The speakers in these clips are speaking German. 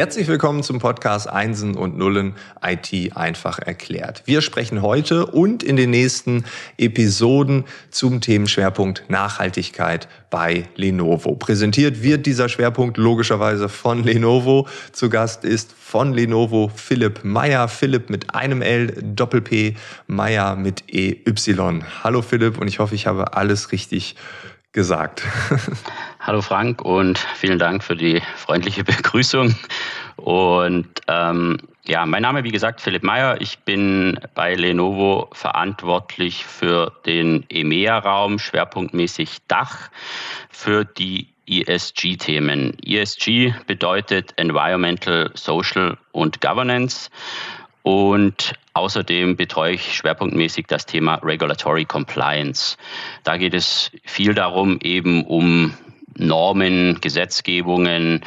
Herzlich willkommen zum Podcast Einsen und Nullen IT einfach erklärt. Wir sprechen heute und in den nächsten Episoden zum Themenschwerpunkt Nachhaltigkeit bei Lenovo. Präsentiert wird dieser Schwerpunkt logischerweise von Lenovo. Zu Gast ist von Lenovo Philipp Meyer. Philipp mit einem L, Doppel P, Meyer mit EY. Hallo Philipp und ich hoffe, ich habe alles richtig gesagt. Hallo Frank und vielen Dank für die freundliche Begrüßung. Und ähm, ja, mein Name, wie gesagt, Philipp Meyer. Ich bin bei Lenovo verantwortlich für den EMEA-Raum, schwerpunktmäßig Dach, für die ESG-Themen. ESG bedeutet Environmental, Social und Governance. Und außerdem betreue ich schwerpunktmäßig das Thema Regulatory Compliance. Da geht es viel darum, eben um Normen, Gesetzgebungen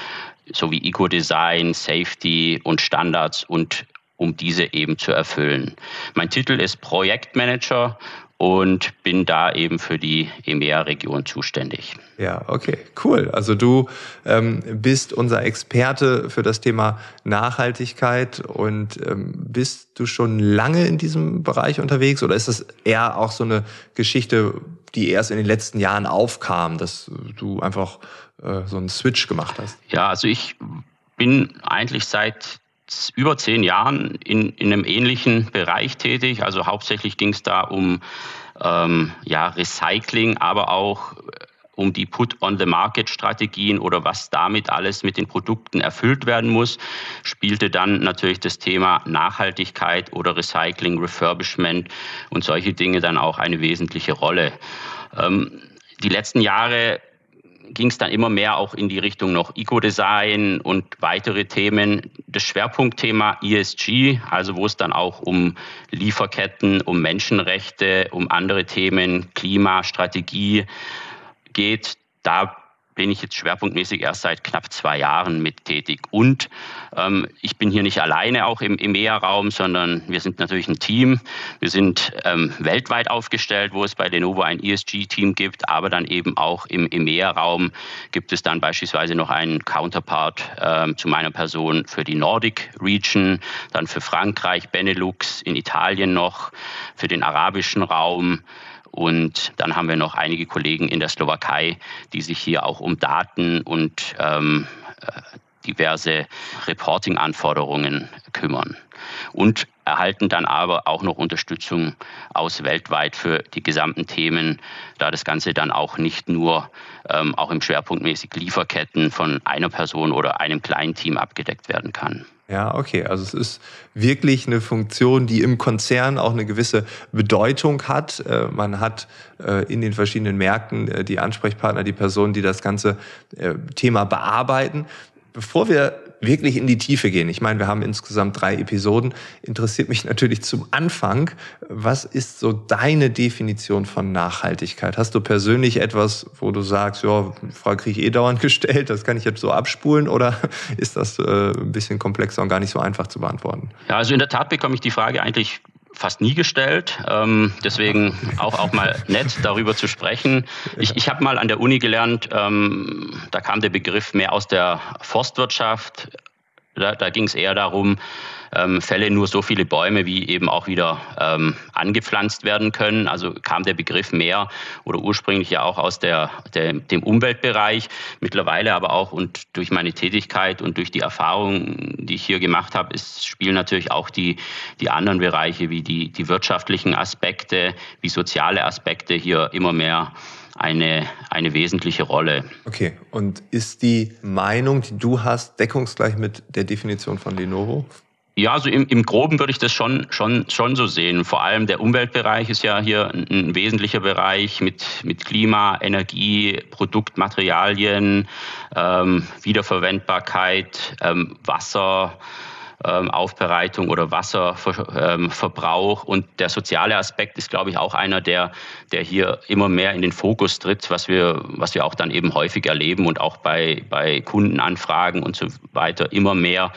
sowie Eco-Design, Safety und Standards und um diese eben zu erfüllen. Mein Titel ist Projektmanager und bin da eben für die EMEA-Region zuständig. Ja, okay, cool. Also du ähm, bist unser Experte für das Thema Nachhaltigkeit und ähm, bist du schon lange in diesem Bereich unterwegs oder ist das eher auch so eine Geschichte, die erst in den letzten Jahren aufkam, dass du einfach äh, so einen Switch gemacht hast? Ja, also ich bin eigentlich seit über zehn Jahren in, in einem ähnlichen Bereich tätig. Also hauptsächlich ging es da um ähm, ja, Recycling, aber auch um die Put-on-the-Market-Strategien oder was damit alles mit den Produkten erfüllt werden muss, spielte dann natürlich das Thema Nachhaltigkeit oder Recycling, Refurbishment und solche Dinge dann auch eine wesentliche Rolle. Ähm, die letzten Jahre ging es dann immer mehr auch in die Richtung noch Eco-Design und weitere Themen. Das Schwerpunktthema ESG, also wo es dann auch um Lieferketten, um Menschenrechte, um andere Themen, Klimastrategie geht, da bin ich jetzt schwerpunktmäßig erst seit knapp zwei Jahren mit tätig. Und ähm, ich bin hier nicht alleine auch im EMEA-Raum, sondern wir sind natürlich ein Team. Wir sind ähm, weltweit aufgestellt, wo es bei Lenovo ein ESG-Team gibt, aber dann eben auch im EMEA-Raum gibt es dann beispielsweise noch einen Counterpart ähm, zu meiner Person für die Nordic Region, dann für Frankreich, Benelux, in Italien noch, für den arabischen Raum. Und dann haben wir noch einige Kollegen in der Slowakei, die sich hier auch um Daten und ähm, äh, diverse Reporting-Anforderungen kümmern. Und erhalten dann aber auch noch Unterstützung aus weltweit für die gesamten Themen, da das Ganze dann auch nicht nur ähm, auch im Schwerpunktmäßig Lieferketten von einer Person oder einem kleinen Team abgedeckt werden kann. Ja, okay. Also es ist wirklich eine Funktion, die im Konzern auch eine gewisse Bedeutung hat. Äh, man hat äh, in den verschiedenen Märkten äh, die Ansprechpartner, die Personen, die das ganze Thema bearbeiten. Bevor wir wirklich in die Tiefe gehen, ich meine, wir haben insgesamt drei Episoden, interessiert mich natürlich zum Anfang, was ist so deine Definition von Nachhaltigkeit? Hast du persönlich etwas, wo du sagst, ja, Frage kriege ich eh dauernd gestellt, das kann ich jetzt so abspulen oder ist das äh, ein bisschen komplexer und gar nicht so einfach zu beantworten? Ja, also in der Tat bekomme ich die Frage eigentlich fast nie gestellt. Ähm, deswegen auch, auch mal nett, darüber zu sprechen. Ich, ich habe mal an der Uni gelernt, ähm, da kam der Begriff mehr aus der Forstwirtschaft. Da, da ging es eher darum, ähm, fälle nur so viele Bäume, wie eben auch wieder ähm, angepflanzt werden können. Also kam der Begriff mehr oder ursprünglich ja auch aus der, der, dem Umweltbereich. Mittlerweile aber auch und durch meine Tätigkeit und durch die Erfahrungen, die ich hier gemacht habe, ist, spielen natürlich auch die, die anderen Bereiche wie die, die wirtschaftlichen Aspekte, wie soziale Aspekte hier immer mehr eine, eine wesentliche Rolle. Okay, und ist die Meinung, die du hast, deckungsgleich mit der Definition von Lenovo? Ja, also im, im Groben würde ich das schon, schon, schon so sehen. Vor allem der Umweltbereich ist ja hier ein, ein wesentlicher Bereich mit, mit Klima, Energie, Produktmaterialien, ähm, Wiederverwendbarkeit, ähm, Wasser. Ähm, Aufbereitung oder Wasserverbrauch. Und der soziale Aspekt ist, glaube ich, auch einer, der, der hier immer mehr in den Fokus tritt, was wir, was wir auch dann eben häufig erleben und auch bei, bei Kundenanfragen und so weiter immer mehr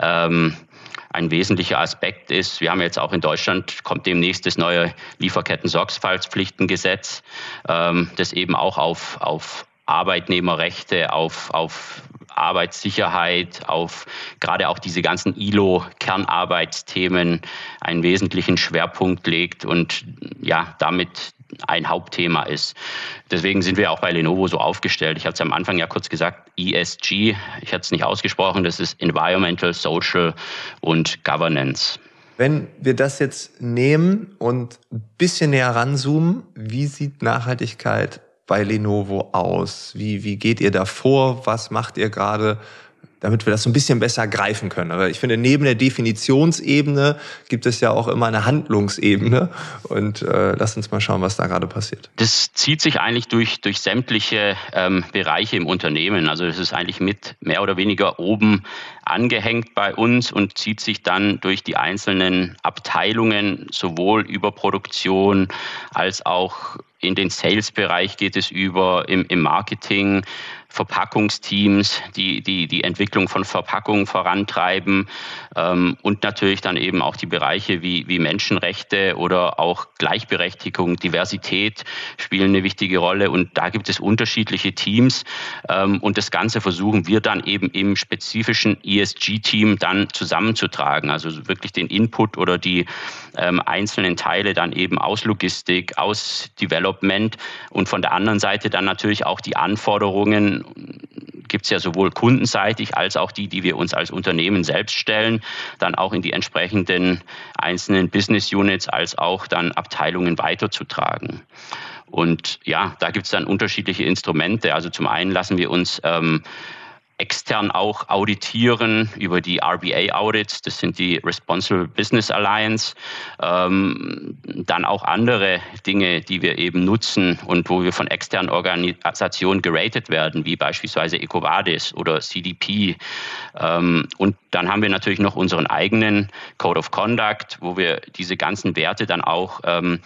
ähm, ein wesentlicher Aspekt ist. Wir haben jetzt auch in Deutschland, kommt demnächst das neue Lieferketten-Sorgfaltspflichtengesetz, ähm, das eben auch auf, auf Arbeitnehmerrechte, auf, auf Arbeitssicherheit, auf gerade auch diese ganzen ILO-Kernarbeitsthemen einen wesentlichen Schwerpunkt legt und ja, damit ein Hauptthema ist. Deswegen sind wir auch bei Lenovo so aufgestellt. Ich hatte es am Anfang ja kurz gesagt, ESG, ich hatte es nicht ausgesprochen, das ist Environmental, Social und Governance. Wenn wir das jetzt nehmen und ein bisschen näher ranzoomen, wie sieht Nachhaltigkeit bei Lenovo aus? Wie, wie geht ihr da vor? Was macht ihr gerade? Damit wir das so ein bisschen besser greifen können. Aber ich finde, neben der Definitionsebene gibt es ja auch immer eine Handlungsebene. Und äh, lass uns mal schauen, was da gerade passiert. Das zieht sich eigentlich durch, durch sämtliche ähm, Bereiche im Unternehmen. Also es ist eigentlich mit mehr oder weniger oben angehängt bei uns und zieht sich dann durch die einzelnen Abteilungen sowohl über Produktion als auch in den Sales-Bereich geht es über, im, im Marketing, Verpackungsteams, die, die die Entwicklung von Verpackungen vorantreiben ähm, und natürlich dann eben auch die Bereiche wie, wie Menschenrechte oder auch Gleichberechtigung, Diversität spielen eine wichtige Rolle. Und da gibt es unterschiedliche Teams ähm, und das Ganze versuchen wir dann eben im spezifischen ESG-Team dann zusammenzutragen, also wirklich den Input oder die ähm, einzelnen Teile dann eben aus Logistik, aus Development und von der anderen Seite dann natürlich auch die Anforderungen gibt es ja sowohl kundenseitig als auch die, die wir uns als Unternehmen selbst stellen, dann auch in die entsprechenden einzelnen Business Units als auch dann Abteilungen weiterzutragen. Und ja, da gibt es dann unterschiedliche Instrumente. Also zum einen lassen wir uns ähm, extern auch auditieren über die RBA-Audits, das sind die Responsible Business Alliance, ähm, dann auch andere Dinge, die wir eben nutzen und wo wir von externen Organisationen geratet werden, wie beispielsweise EcoVadis oder CDP. Ähm, und dann haben wir natürlich noch unseren eigenen Code of Conduct, wo wir diese ganzen Werte dann auch ähm,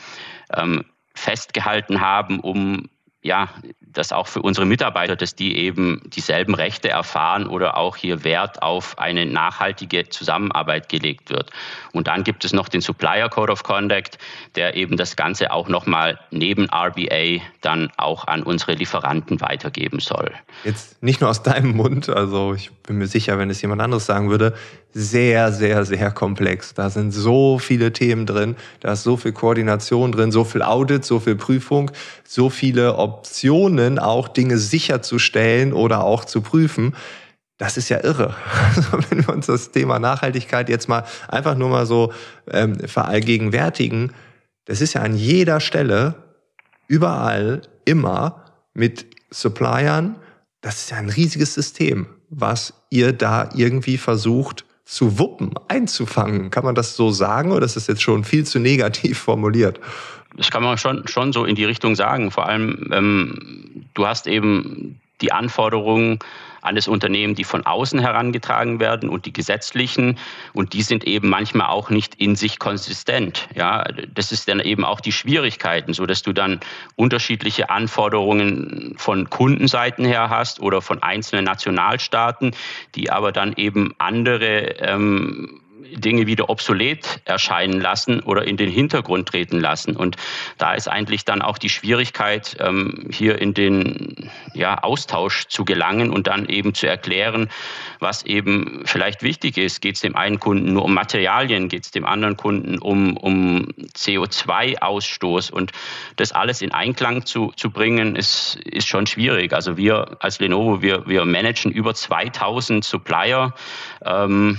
ähm festgehalten haben, um ja, das auch für unsere Mitarbeiter, dass die eben dieselben Rechte erfahren oder auch hier Wert auf eine nachhaltige Zusammenarbeit gelegt wird. Und dann gibt es noch den Supplier Code of Conduct, der eben das Ganze auch nochmal neben RBA dann auch an unsere Lieferanten weitergeben soll. Jetzt nicht nur aus deinem Mund, also ich bin mir sicher, wenn es jemand anderes sagen würde, sehr, sehr, sehr komplex. Da sind so viele Themen drin, da ist so viel Koordination drin, so viel Audit, so viel Prüfung, so viele Optionen, auch Dinge sicherzustellen oder auch zu prüfen. Das ist ja irre. Also wenn wir uns das Thema Nachhaltigkeit jetzt mal einfach nur mal so ähm, verallgegenwärtigen, das ist ja an jeder Stelle, überall, immer mit Suppliern, das ist ja ein riesiges System, was ihr da irgendwie versucht zu wuppen, einzufangen. Kann man das so sagen oder ist das jetzt schon viel zu negativ formuliert? Das kann man schon, schon so in die Richtung sagen. Vor allem, ähm, du hast eben die Anforderungen an das Unternehmen, die von außen herangetragen werden und die gesetzlichen. Und die sind eben manchmal auch nicht in sich konsistent. Ja, das ist dann eben auch die Schwierigkeiten, so dass du dann unterschiedliche Anforderungen von Kundenseiten her hast oder von einzelnen Nationalstaaten, die aber dann eben andere ähm, Dinge wieder obsolet erscheinen lassen oder in den Hintergrund treten lassen. Und da ist eigentlich dann auch die Schwierigkeit, ähm, hier in den ja, Austausch zu gelangen und dann eben zu erklären, was eben vielleicht wichtig ist. Geht es dem einen Kunden nur um Materialien, geht es dem anderen Kunden um, um CO2-Ausstoß und das alles in Einklang zu, zu bringen, ist, ist schon schwierig. Also wir als Lenovo, wir, wir managen über 2000 Supplier, ähm,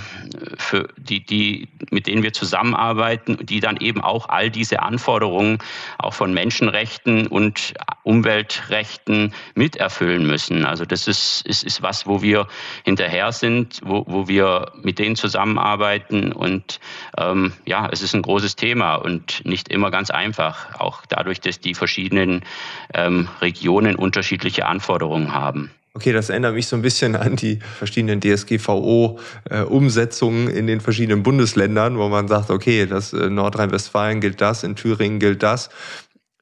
für die, die, mit denen wir zusammenarbeiten, die dann eben auch all diese Anforderungen auch von Menschenrechten und Umweltrechten miterfüllen müssen. Also das ist, ist, ist was, wo wir hinterher sind, wo, wo wir mit denen zusammenarbeiten. Und ähm, ja, es ist ein großes Thema und nicht immer ganz einfach, auch dadurch, dass die verschiedenen ähm, Regionen unterschiedliche Anforderungen haben. Okay, das erinnert mich so ein bisschen an die verschiedenen DSGVO-Umsetzungen in den verschiedenen Bundesländern, wo man sagt, okay, das in äh, Nordrhein-Westfalen gilt das, in Thüringen gilt das.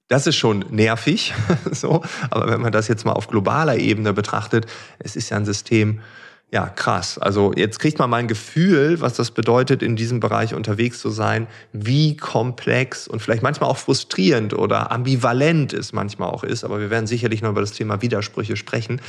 Das ist schon nervig, so. Aber wenn man das jetzt mal auf globaler Ebene betrachtet, es ist ja ein System, Ja, krass. Also jetzt kriegt man mal ein Gefühl, was das bedeutet, in diesem Bereich unterwegs zu sein, wie komplex und vielleicht manchmal auch frustrierend oder ambivalent es manchmal auch ist. Aber wir werden sicherlich noch über das Thema Widersprüche sprechen.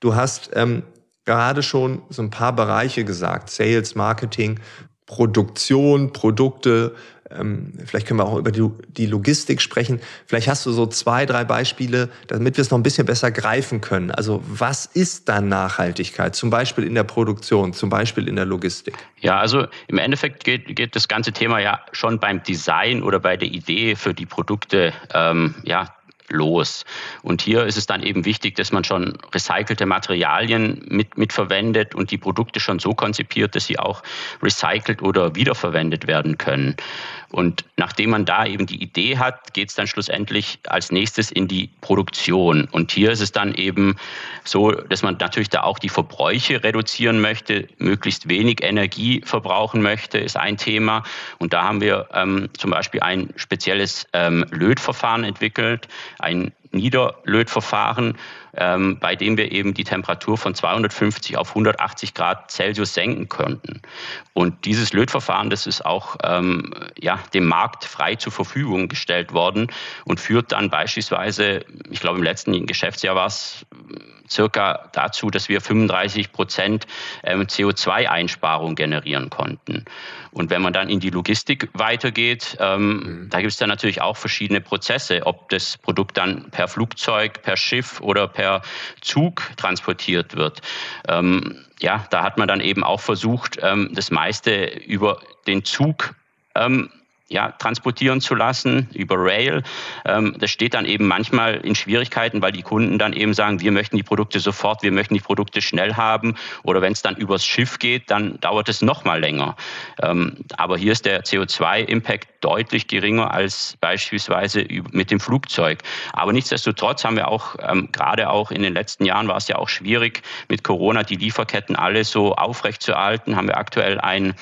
Du hast ähm, gerade schon so ein paar Bereiche gesagt, Sales, Marketing, Produktion, Produkte, ähm, vielleicht können wir auch über die Logistik sprechen. Vielleicht hast du so zwei, drei Beispiele, damit wir es noch ein bisschen besser greifen können. Also was ist dann Nachhaltigkeit? Zum Beispiel in der Produktion, zum Beispiel in der Logistik. Ja, also im Endeffekt geht, geht das ganze Thema ja schon beim Design oder bei der Idee für die Produkte ähm, ja, los. Und hier ist es dann eben wichtig, dass man schon recycelte Materialien mit, mitverwendet und die Produkte schon so konzipiert, dass sie auch recycelt oder wiederverwendet werden können. Und nachdem man da eben die Idee hat, geht es dann schlussendlich als nächstes in die Produktion. Und hier ist es dann eben so, dass man natürlich da auch die Verbräuche reduzieren möchte, möglichst wenig Energie verbrauchen möchte, ist ein Thema. Und da haben wir ähm, zum Beispiel ein spezielles ähm, Lötverfahren entwickelt, ein Niederlötverfahren, ähm, bei dem wir eben die Temperatur von 250 auf 180 Grad Celsius senken konnten. Und dieses Lötverfahren, das ist auch ähm, ja, dem Markt frei zur Verfügung gestellt worden und führt dann beispielsweise, ich glaube im letzten Geschäftsjahr war es circa dazu, dass wir 35 Prozent ähm, CO2-Einsparung generieren konnten. Und wenn man dann in die Logistik weitergeht, ähm, mhm. da gibt es dann natürlich auch verschiedene Prozesse, ob das Produkt dann per Flugzeug, per Schiff oder per Zug transportiert wird. Ähm, ja, da hat man dann eben auch versucht, ähm, das meiste über den Zug ähm, ja, transportieren zu lassen über Rail. Ähm, das steht dann eben manchmal in Schwierigkeiten, weil die Kunden dann eben sagen, wir möchten die Produkte sofort, wir möchten die Produkte schnell haben. Oder wenn es dann übers Schiff geht, dann dauert es noch mal länger. Ähm, aber hier ist der CO2-Impact deutlich geringer als beispielsweise mit dem Flugzeug. Aber nichtsdestotrotz haben wir auch, ähm, gerade auch in den letzten Jahren war es ja auch schwierig, mit Corona die Lieferketten alle so aufrechtzuerhalten. Haben wir aktuell ein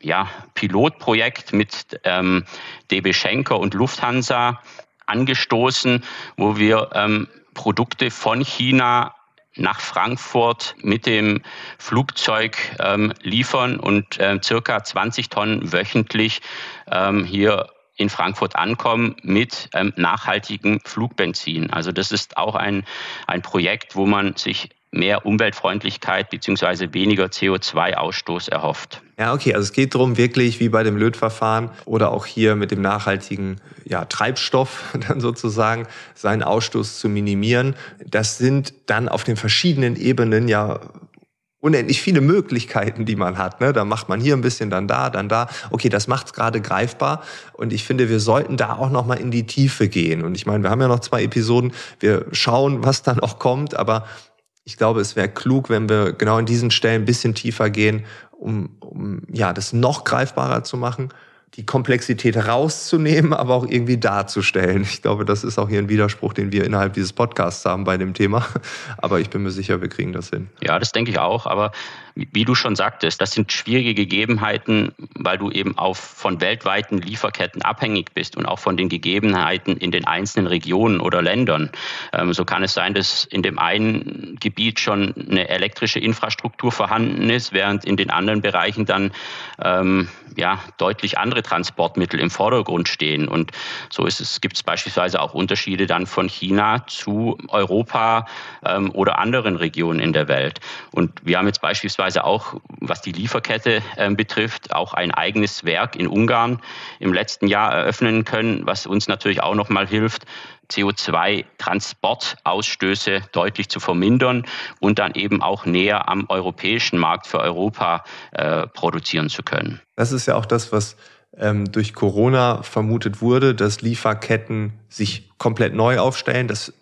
ja, Pilotprojekt mit mit ähm, DB Schenker und Lufthansa angestoßen, wo wir ähm, Produkte von China nach Frankfurt mit dem Flugzeug ähm, liefern und äh, circa 20 Tonnen wöchentlich ähm, hier in Frankfurt ankommen mit ähm, nachhaltigem Flugbenzin. Also das ist auch ein, ein Projekt, wo man sich mehr Umweltfreundlichkeit bzw. weniger CO2-Ausstoß erhofft. Ja, okay, also es geht darum, wirklich wie bei dem Lötverfahren oder auch hier mit dem nachhaltigen ja, Treibstoff dann sozusagen seinen Ausstoß zu minimieren. Das sind dann auf den verschiedenen Ebenen ja unendlich viele Möglichkeiten, die man hat. Ne? Da macht man hier ein bisschen, dann da, dann da. Okay, das macht es gerade greifbar. Und ich finde, wir sollten da auch noch mal in die Tiefe gehen. Und ich meine, wir haben ja noch zwei Episoden. Wir schauen, was dann auch kommt. Aber ich glaube, es wäre klug, wenn wir genau in diesen Stellen ein bisschen tiefer gehen, um, um ja, das noch greifbarer zu machen, die Komplexität rauszunehmen, aber auch irgendwie darzustellen. Ich glaube, das ist auch hier ein Widerspruch, den wir innerhalb dieses Podcasts haben bei dem Thema. Aber ich bin mir sicher, wir kriegen das hin. Ja, das denke ich auch. Aber wie du schon sagtest, das sind schwierige Gegebenheiten, weil du eben auch von weltweiten Lieferketten abhängig bist und auch von den Gegebenheiten in den einzelnen Regionen oder Ländern. Ähm, so kann es sein, dass in dem einen Gebiet schon eine elektrische Infrastruktur vorhanden ist, während in den anderen Bereichen dann ähm, ja, deutlich andere Transportmittel im Vordergrund stehen. Und so ist es, gibt es beispielsweise auch Unterschiede dann von China zu Europa ähm, oder anderen Regionen in der Welt. Und wir haben jetzt beispielsweise auch, was die Lieferkette äh, betrifft, auch ein eigenes Werk in Ungarn im letzten Jahr eröffnen können, was uns natürlich auch noch mal hilft, CO2-Transportausstöße deutlich zu vermindern und dann eben auch näher am europäischen Markt für Europa äh, produzieren zu können. Das ist ja auch das, was ähm, durch Corona vermutet wurde, dass Lieferketten sich komplett neu aufstellen, dass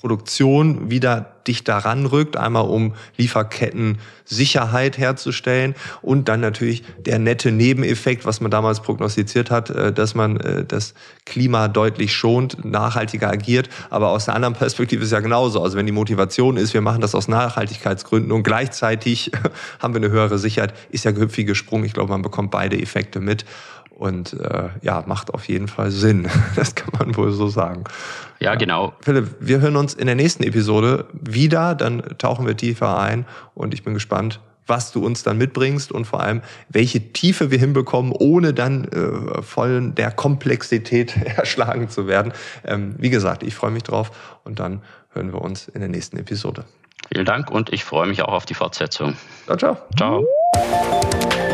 Produktion wieder dichter ranrückt, einmal um Lieferketten-Sicherheit herzustellen und dann natürlich der nette Nebeneffekt, was man damals prognostiziert hat, äh, dass man äh, das Klima deutlich schont, nachhaltiger agiert. Aber aus der anderen Perspektive ist ja genauso. Also wenn die Motivation ist, wir machen das aus Nachhaltigkeitsgründen und gleichzeitig haben wir eine höhere Sicherheit, ist ja gehüpfig gesprungen. Ich glaube, man bekommt beide Effekte mit und äh, ja, macht auf jeden Fall Sinn. Das kann man wohl so sagen. Ja, genau. Philipp, wir hören uns in der nächsten Episode wieder, dann tauchen wir tiefer ein und ich bin gespannt, was du uns dann mitbringst und vor allem, welche Tiefe wir hinbekommen, ohne dann äh, voll der Komplexität erschlagen zu werden. Ähm, wie gesagt, ich freue mich drauf und dann hören wir uns in der nächsten Episode. Vielen Dank und ich freue mich auch auf die Fortsetzung. Ciao, ciao. Ciao.